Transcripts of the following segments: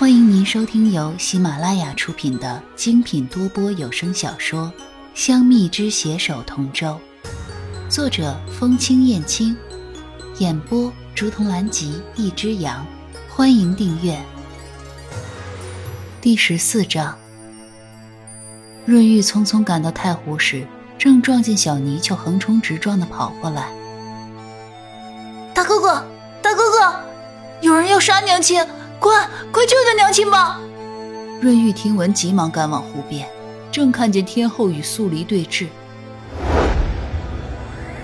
欢迎您收听由喜马拉雅出品的精品多播有声小说《香蜜之携手同舟》，作者风清燕青，演播竹筒兰吉一只羊。欢迎订阅。第十四章，润玉匆匆赶到太湖时，正撞见小泥鳅横冲直撞的跑过来。大哥哥，大哥哥，有人要杀娘亲！快快救救娘亲吧！润玉听闻，急忙赶往湖边，正看见天后与素离对峙。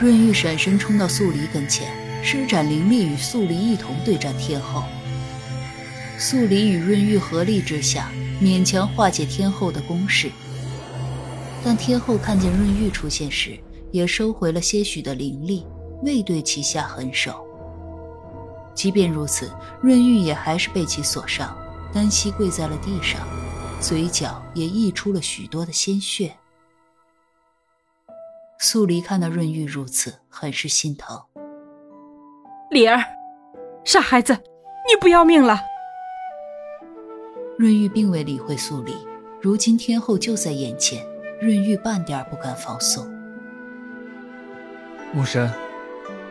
润玉闪身冲到素离跟前，施展灵力与素离一同对战天后。素离与润玉合力之下，勉强化解天后的攻势。但天后看见润玉出现时，也收回了些许的灵力，未对其下狠手。即便如此，润玉也还是被其所伤，单膝跪在了地上，嘴角也溢出了许多的鲜血。素离看到润玉如此，很是心疼。李儿，傻孩子，你不要命了！润玉并未理会素离，如今天后就在眼前，润玉半点不敢放松。母神，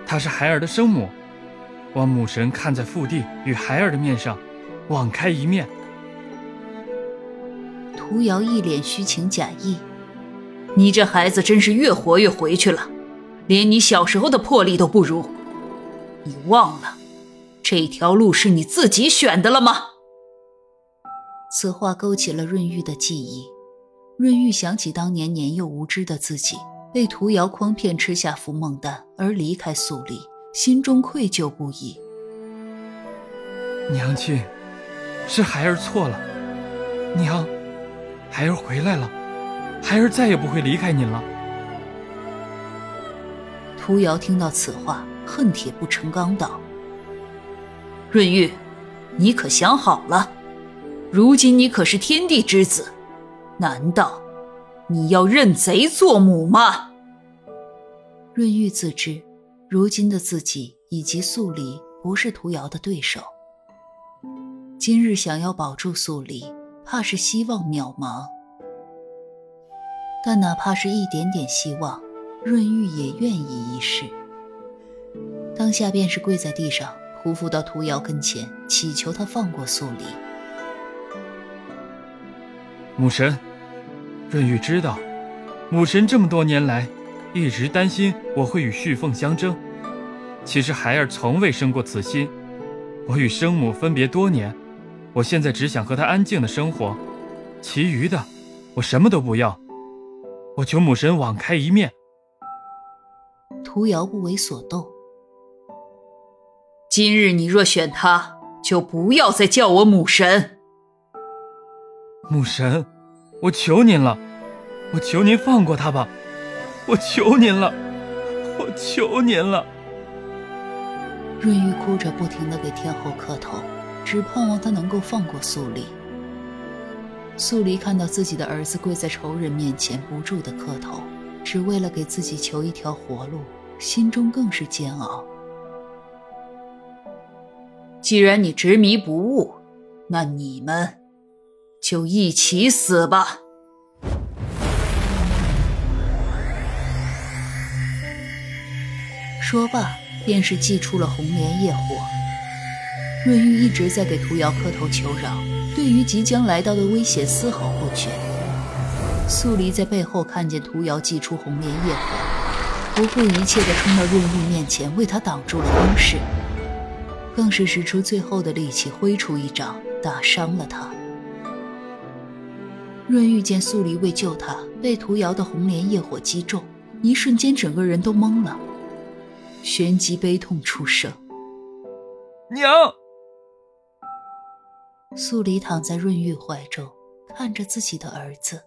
她是孩儿的生母。望母神看在父帝与孩儿的面上，网开一面。屠瑶一脸虚情假意：“你这孩子真是越活越回去了，连你小时候的魄力都不如。你忘了，这条路是你自己选的了吗？”此话勾起了润玉的记忆。润玉想起当年年幼无知的自己，被屠瑶诓骗吃下浮梦丹而离开素里。心中愧疚不已。娘亲，是孩儿错了。娘，孩儿回来了，孩儿再也不会离开您了。屠瑶听到此话，恨铁不成钢道：“润玉，你可想好了？如今你可是天地之子，难道你要认贼作母吗？”润玉自知。如今的自己以及素离不是涂瑶的对手。今日想要保住素离，怕是希望渺茫。但哪怕是一点点希望，润玉也愿意一试。当下便是跪在地上，匍匐到涂瑶跟前，祈求他放过素离。母神，润玉知道，母神这么多年来。一直担心我会与旭凤相争，其实孩儿从未生过此心。我与生母分别多年，我现在只想和她安静的生活，其余的我什么都不要。我求母神网开一面。屠瑶不为所动。今日你若选他，就不要再叫我母神。母神，我求您了，我求您放过他吧。我求您了，我求您了。润玉哭着不停的给天后磕头，只盼望他能够放过素离。素离看到自己的儿子跪在仇人面前不住的磕头，只为了给自己求一条活路，心中更是煎熬。既然你执迷不悟，那你们就一起死吧。说罢，便是祭出了红莲业火。润玉一直在给屠瑶磕头求饶，对于即将来到的危险丝毫不觉。素离在背后看见屠瑶祭出红莲业火，不顾一切地冲到润玉面前，为他挡住了攻势，更是使出最后的力气挥出一掌，打伤了他。润玉见素离为救他，被屠瑶的红莲业火击中，一瞬间整个人都懵了。旋即悲痛出声。娘。素离躺在润玉怀中，看着自己的儿子，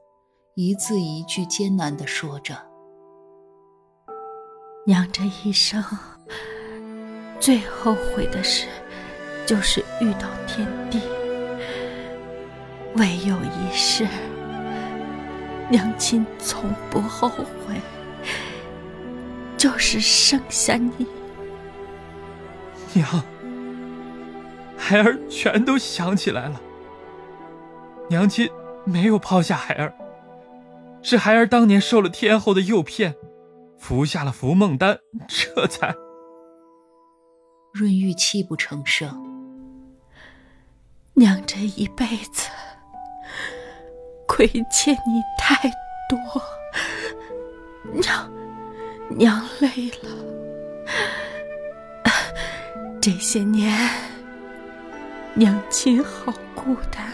一字一句艰难的说着：“娘这一生最后悔的事，就是遇到天帝。唯有一事，娘亲从不后悔。”就是生下你，娘，孩儿全都想起来了。娘亲没有抛下孩儿，是孩儿当年受了天后的诱骗，服下了服梦丹，这才……润玉泣不成声。娘这一辈子亏欠你太多，娘娘累了。这些年，娘亲好孤单，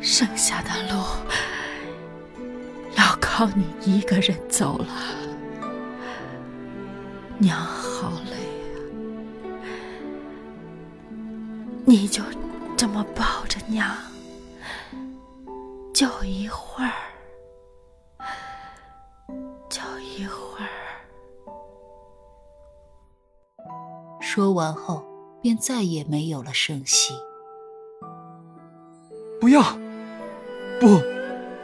剩下的路要靠你一个人走了。娘好累啊，你就这么抱着娘，就一会儿，说完后，便再也没有了声息。不要，不，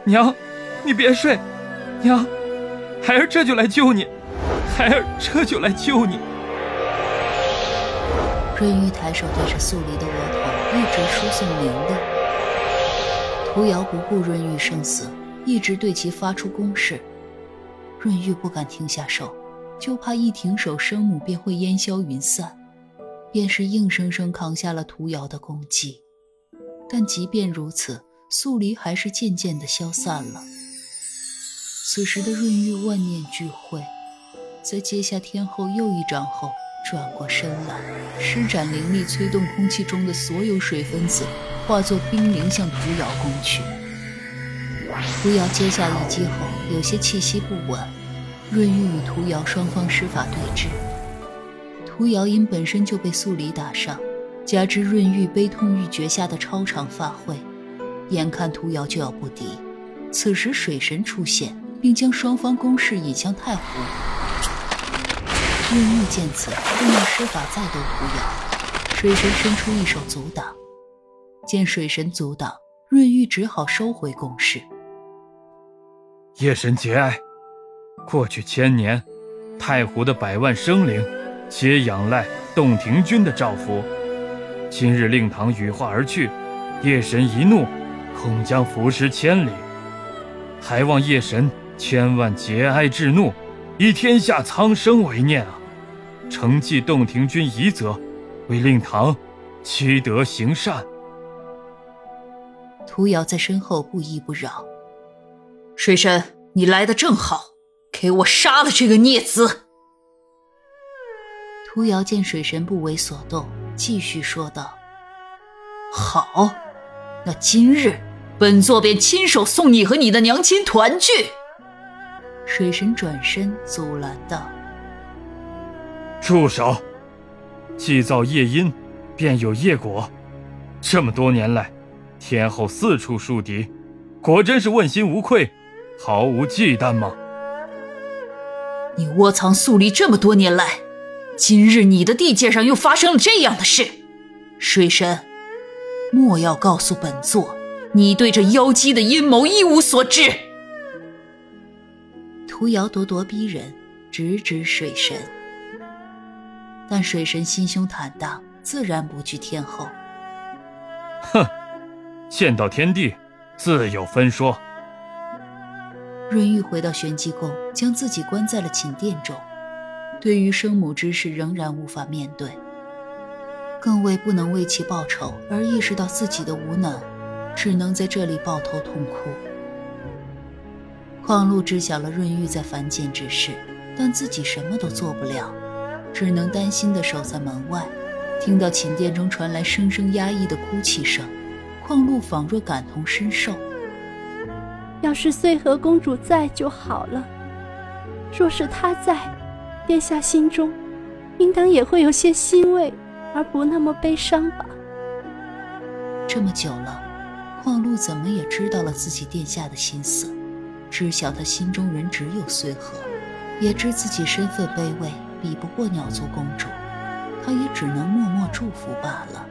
娘，你别睡，娘，孩儿这就来救你，孩儿这就来救你。润玉抬手对着素离的额头，一直输送灵力。涂瑶不顾润玉生死，一直对其发出攻势。润玉不敢停下手。就怕一停手，生母便会烟消云散，便是硬生生扛下了屠瑶的攻击。但即便如此，素离还是渐渐的消散了。此时的润玉万念俱灰，在接下天后又一掌后，转过身来，施展灵力，催动空气中的所有水分子化作冰凌向屠瑶攻去。屠瑶接下一击后，有些气息不稳。润玉与屠瑶双方施法对峙，涂瑶因本身就被素离打伤，加之润玉悲痛欲绝下的超常发挥，眼看涂瑶就要不敌。此时水神出现，并将双方攻势引向太湖。润玉见此，便要施法再斗屠瑶，水神伸出一手阻挡。见水神阻挡，润玉只好收回攻势。夜神节哀。过去千年，太湖的百万生灵，皆仰赖洞庭君的照拂。今日令堂羽化而去，夜神一怒，恐将浮尸千里。还望夜神千万节哀治怒，以天下苍生为念啊！承继洞庭君遗泽，为令堂积德行善。涂瑶在身后不依不饶：“水神，你来的正好。”给我杀了这个孽子！屠瑶见水神不为所动，继续说道：“好，那今日本座便亲手送你和你的娘亲团聚。”水神转身阻拦道：“住手！既造夜因，便有业果。这么多年来，天后四处树敌，果真是问心无愧，毫无忌惮吗？”你窝藏素离这么多年来，今日你的地界上又发生了这样的事，水神，莫要告诉本座，你对这妖姬的阴谋一无所知。屠瑶咄咄逼人，直指水神，但水神心胸坦荡，自然不惧天后。哼，见到天地，自有分说。润玉回到玄机宫，将自己关在了寝殿中。对于生母之事，仍然无法面对，更为不能为其报仇而意识到自己的无能，只能在这里抱头痛哭。况路知晓了润玉在凡间之事，但自己什么都做不了，只能担心地守在门外。听到寝殿中传来声声压抑的哭泣声，况路仿若感同身受。要是穗禾公主在就好了。若是她在，殿下心中应当也会有些欣慰，而不那么悲伤吧。这么久了，况路怎么也知道了自己殿下的心思，知晓他心中人只有穗禾，也知自己身份卑微，比不过鸟族公主，他也只能默默祝福罢了。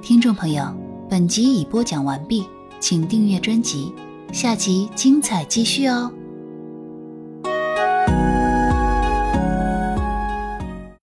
听众朋友。本集已播讲完毕，请订阅专辑，下集精彩继续哦。